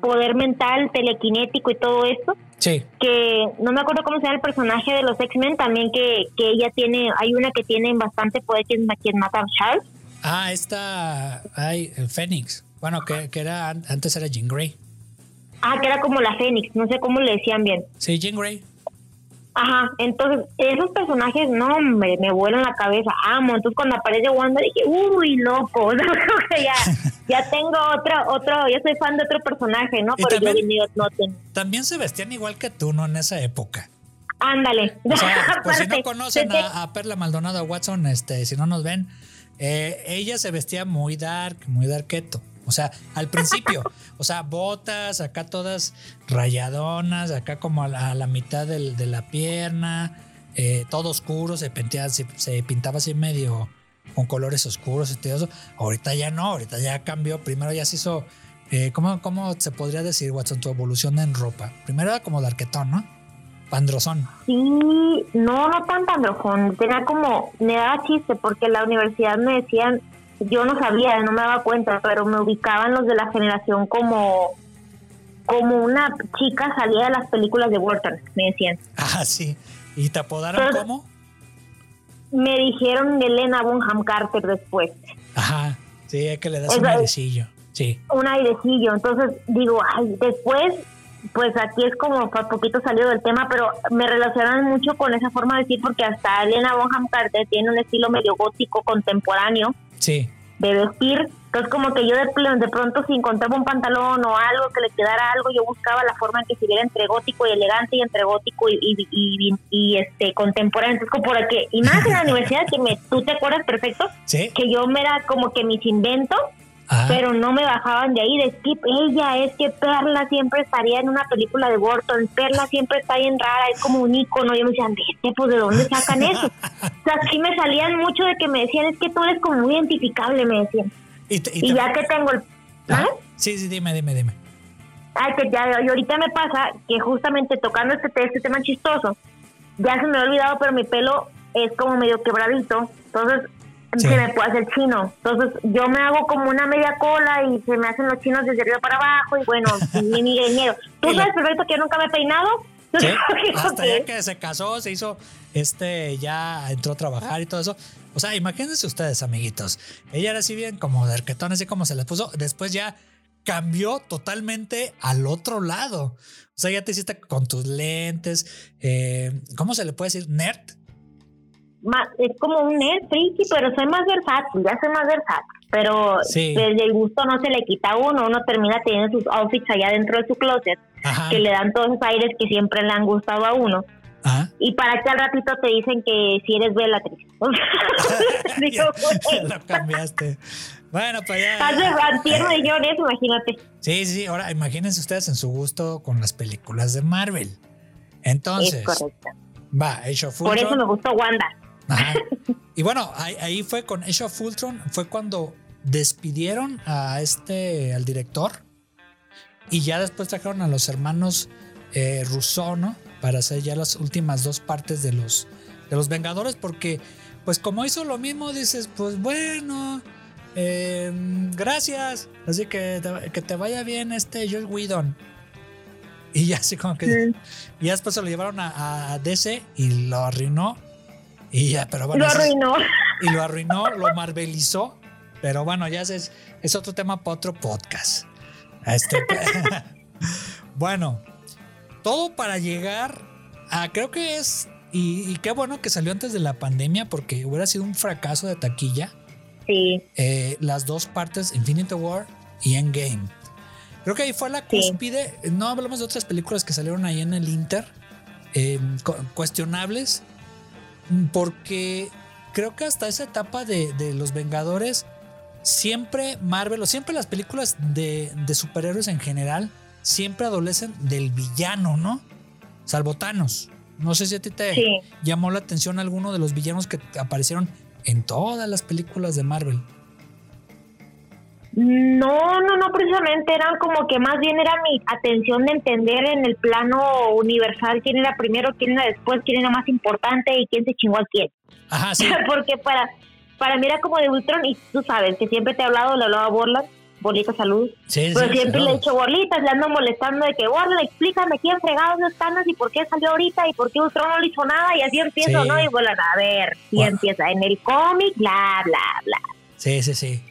poder mental, telequinético y todo esto, Sí. que no me acuerdo cómo se llama el personaje de los X-Men también que, que ella tiene, hay una que tiene bastante poder que es ma- quien mata a Charles. Ah, esta. Ay, el Fénix. Bueno, que, que era an- antes era Jean Grey. Ah, que era como la Fénix, no sé cómo le decían bien. Sí, Jean Grey. Ajá, entonces esos personajes, no, hombre, me vuelan la cabeza, amo. Entonces cuando aparece Wanda dije, uy, loco, ya, ya tengo otro, otro, ya soy fan de otro personaje, ¿no? Y Pero también- no tengo. También se vestían igual que tú, ¿no? En esa época. Ándale. O sea, por si no conocen a, a Perla Maldonado Watson, este, si no nos ven, eh, ella se vestía muy dark, muy darketo. O sea, al principio, o sea, botas, acá todas rayadonas, acá como a la, a la mitad del- de la pierna, eh, todo oscuro, se, pintea- se, se pintaba así medio con colores oscuros y todo eso. Ahorita ya no, ahorita ya cambió. Primero ya se hizo, eh, ¿cómo, ¿cómo se podría decir, Watson, tu evolución en ropa? Primero era como darquetón, ¿no? Pandrosón. Sí, no, no tan androjón. Tenía como, me daba chiste porque en la universidad me decían, yo no sabía, no me daba cuenta, pero me ubicaban los de la generación como, como una chica salida de las películas de Burton, me decían. Ah, sí. ¿Y te apodaron Pero- cómo? Me dijeron Elena Bonham Carter después. Ajá. Sí, es que le das un airecillo. Sí. un airecillo. Entonces digo, ay, después, pues aquí es como pa- poquito salido del tema, pero me relacionan mucho con esa forma de decir, porque hasta Elena Bonham Carter tiene un estilo medio gótico contemporáneo Sí. de vestir. Entonces, como que yo de, de pronto, si encontraba un pantalón o algo que le quedara algo, yo buscaba la forma en que se viera entre gótico y elegante y entre gótico y, y, y- y, este contemporáneo. Entonces, como por aquí, y más en la universidad, que me, tú te acuerdas perfecto, Sí. que yo me era como que mis inventos Ajá. pero no me bajaban de ahí de Skip. Ella es que Perla siempre estaría en una película de Burton, Perla siempre está bien rara, es como un icono. Yo me decían, este, pues de dónde sacan eso. o sea, sí me salían mucho de que me decían, es que tú eres como muy identificable, me decían. Y, te- y Y te- ya que tengo el... ¿Ah? Sí, sí, dime, dime, dime. Ay, que ya, y ahorita me pasa que justamente tocando este, te- este tema chistoso, ya se me ha olvidado, pero mi pelo es como medio quebradito, entonces Sí. se me puede hacer chino. Entonces yo me hago como una media cola y se me hacen los chinos desde arriba para abajo y bueno, mi migrañero. Tú la- sabes perfecto que yo nunca me he peinado. Sí, Hasta ya que se casó, se hizo, este, ya entró a trabajar y todo eso. O sea, imagínense ustedes, amiguitos. Ella era así bien como de arquetón, así como se les puso. Después ya cambió totalmente al otro lado. O sea, ya te hiciste con tus lentes. eh, ¿Cómo se le puede decir? ¿Nerd? Ma- es como un nerd friki, pero soy más versátil, ya soy más versátil. Pero Sí. desde el gusto no se le quita a uno, uno termina teniendo sus outfits allá dentro de su closet, Ajá. que le dan todos esos aires que siempre le han gustado a uno. Ajá. Y para que al ratito te dicen que si eres Bellatrix. Digo, ya, güey, ya lo cambiaste. Bueno, pues ya. Hace dijeron eso, imagínate. Sí, sí, ahora imagínense ustedes en su gusto con las películas de Marvel. Entonces, es correcto. va, of Por eso me gustó Wanda. Ajá. Y bueno, ahí, ahí fue con Age of Ultron, fue cuando despidieron a este, al director y ya después trajeron a los hermanos eh, Rousseau, ¿no? Para hacer ya las últimas dos partes de los, de los Vengadores, porque pues como hizo lo mismo, dices, pues bueno, eh, gracias, así que te, que te vaya bien este Joel Whedon. Y ya así como que... Mm. Y ya después se lo llevaron a, a DC y lo arruinó. Y ya, pero bueno. Lo es- arruinó. y lo arruinó, lo marvelizó. Pero bueno, ya es, es otro tema para otro podcast. Este, bueno, todo para llegar a, creo que es, y, y qué bueno que salió antes de la pandemia porque hubiera sido un fracaso de taquilla. Sí, eh, las dos partes, Infinity War y Endgame. Creo que ahí fue la Sí. cúspide. No hablamos de otras películas que salieron ahí en el Inter, eh, cu- cuestionables, porque creo que hasta esa etapa de, de los Vengadores, siempre Marvel o siempre las películas de, de superhéroes en general, siempre adolecen del villano, ¿no? Salvo Thanos. No sé si a ti te sí. llamó la atención alguno de los villanos que aparecieron en todas las películas de Marvel. No, no, no, precisamente eran como que más bien era mi atención de entender en el plano universal quién era primero, quién era después, quién era más importante y quién se chingó a quién. Ajá, sí. Porque para, para mí era como de Ultron y tú sabes que siempre te he hablado, le hablaba a Borland, Borlita Salud, Sí, pero sí, siempre le he dicho Borlitas, le ando molestando de que Borland, explícame quién fregados es Thanos y por qué salió ahorita y por qué Ultron no le hizo nada y así empiezo, Sí. ¿no? Y Borland, a ver, y Bueno. empieza en el cómic, bla, bla, bla. Sí, sí, sí.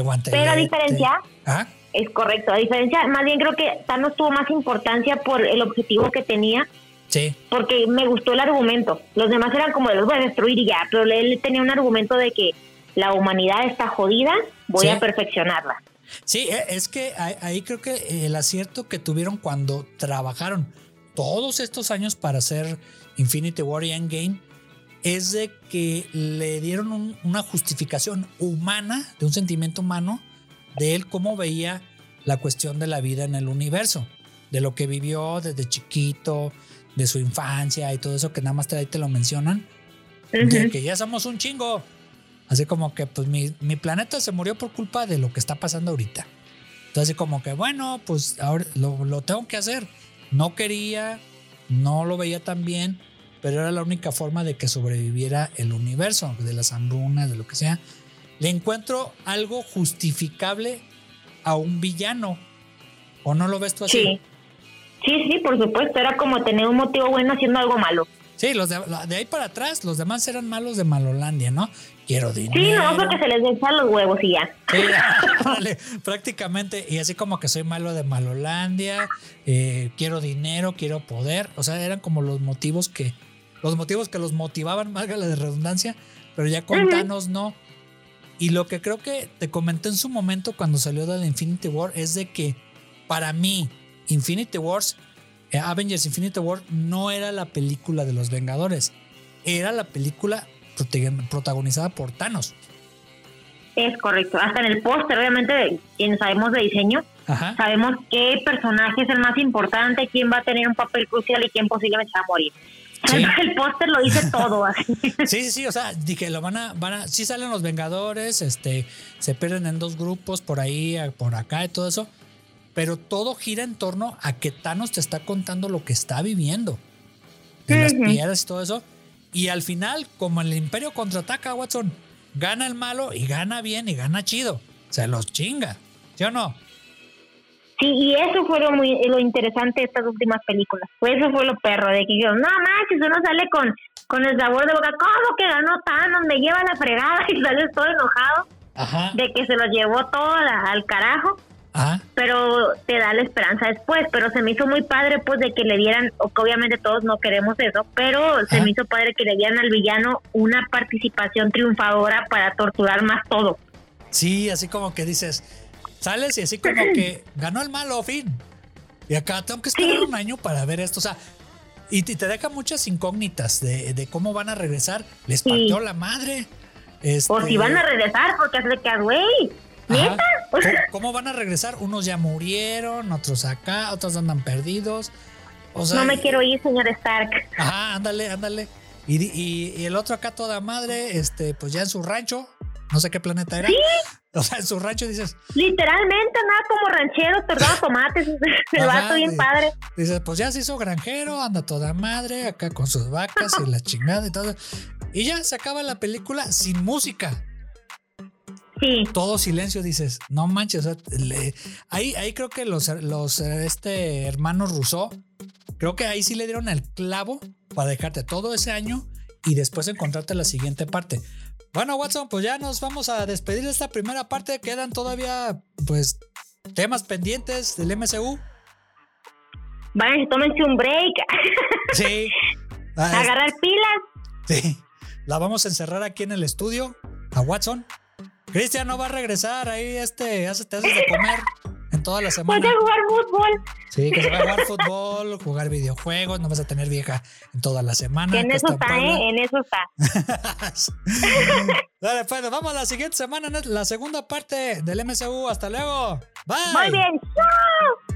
Que. Pero a diferencia, ¿Ah? Es correcto, a diferencia, más bien creo que Thanos tuvo más importancia por el objetivo que tenía, Sí. porque me gustó el argumento. Los demás eran como de los voy a destruir y ya, pero él tenía un argumento de que la humanidad está jodida, voy Sí. a perfeccionarla. Sí, e- es que ahí, ahí creo que el acierto que tuvieron cuando trabajaron todos estos años para hacer Infinity War y Endgame es de que le dieron un- una justificación humana, de un sentimiento humano, de él cómo veía la cuestión de la vida en el universo, de lo que vivió desde chiquito, de su infancia y todo eso que nada más te, ahí te lo mencionan, de Ujú. que ya somos un chingo. Así como que pues mi, mi planeta se murió por culpa de lo que está pasando ahorita. Entonces como que bueno, pues ahora lo, lo tengo que hacer. No quería, no lo veía tan bien, pero era la única forma de que sobreviviera el universo, de las hambrunas, de lo que sea. Le encuentro algo justificable a un villano. ¿O no lo ves tú así? Sí. Sí, sí, por supuesto, era como tener un motivo bueno haciendo algo malo. Sí, los de, de ahí para atrás, los demás eran malos de Malolandia, ¿no? Quiero dinero. Sí, no, porque se les echan los huevos y ya. Sí, ándale, prácticamente. Y así como que soy malo de Malolandia, eh, quiero dinero, quiero poder. O sea, eran como los motivos que, los motivos que los motivaban, valga la de redundancia, pero ya con. Thanos no. Y lo que creo que te comenté en su momento cuando salió de la Infinity War es de que para mí, Infinity Wars, eh, Avengers Infinity War no era la película de los Vengadores, era la película protagonizada por Thanos. Es correcto. Hasta en el póster, obviamente, quienes sabemos de diseño, Ajá. sabemos qué personaje es el más importante, quién va a tener un papel crucial y quién posiblemente va a morir. Sí. El póster lo dice todo así. Sí, sí, sí, o sea, dije, lo van a, van a, sí salen los Vengadores, este, se pierden en dos grupos por ahí, por acá y todo eso, pero todo gira en torno a que Thanos te está contando lo que está viviendo, de las Ujú. piedras y todo eso, y al final, como el Imperio contraataca, Watson, gana el malo y gana bien y gana chido, se los chinga, ¿sí o no? Sí, y eso fue lo, muy, lo interesante de estas últimas películas. Pues eso fue lo perro, de que yo, no manches, uno sale con, con el sabor de boca, ¿cómo que ganó Thanos? Me lleva la fregada y sales todo enojado Ajá. de que se lo llevó todo al carajo. Ajá. pero te da la esperanza después. Pero se me hizo muy padre, pues, de que le dieran, o que obviamente todos no queremos eso, pero se me hizo padre que le dieran al villano una participación triunfadora para torturar más todo. Sí, así como que dices, sales y así como que ganó el malo, fin. Y acá tengo que esperar un año para ver esto. O sea, y te deja muchas incógnitas de, de cómo van a regresar. Les Sí. partió la madre. Este, O si van a regresar, porque hace que, güey, neta. ¿Cómo, cómo van a regresar? Unos ya murieron, otros acá, otros andan perdidos. O sea, no me quiero ir, señor Stark. Ajá, ándale, ándale. Y- y el otro acá toda madre, este, pues ya en su rancho, no sé qué planeta era. O sea, en su rancho dices, Literalmente, nada como ranchero, tornado tomates. El vato bien sí. padre. Dices, pues ya se hizo granjero, anda toda madre, acá con sus vacas y la chingada y todo. Y ya se acaba la película sin música. Sí, Todo silencio, dices, no manches. o sea, le- ahí, ahí creo que los, los este, hermanos Rousseau, creo que ahí sí le dieron el clavo para dejarte todo ese año y después encontrarte la siguiente parte. Bueno, Watson, pues ya nos vamos a despedir de esta primera parte. Quedan todavía, pues, temas pendientes del MCU. vayan, tómense un break. Sí. Ah, Agarrar pilas. Sí. La vamos a encerrar aquí en el estudio a Watson. Cristian no va a regresar ahí, este, hace te haces de comer toda la semana. a jugar fútbol. Sí, que se va a jugar fútbol, jugar videojuegos, no vas a tener vieja en toda la semana. En eso está ¿eh? En eso está. Dale, pues, nos vamos la siguiente semana, la segunda parte del MCU. Hasta luego. Bye. Muy bien. ¡Chao!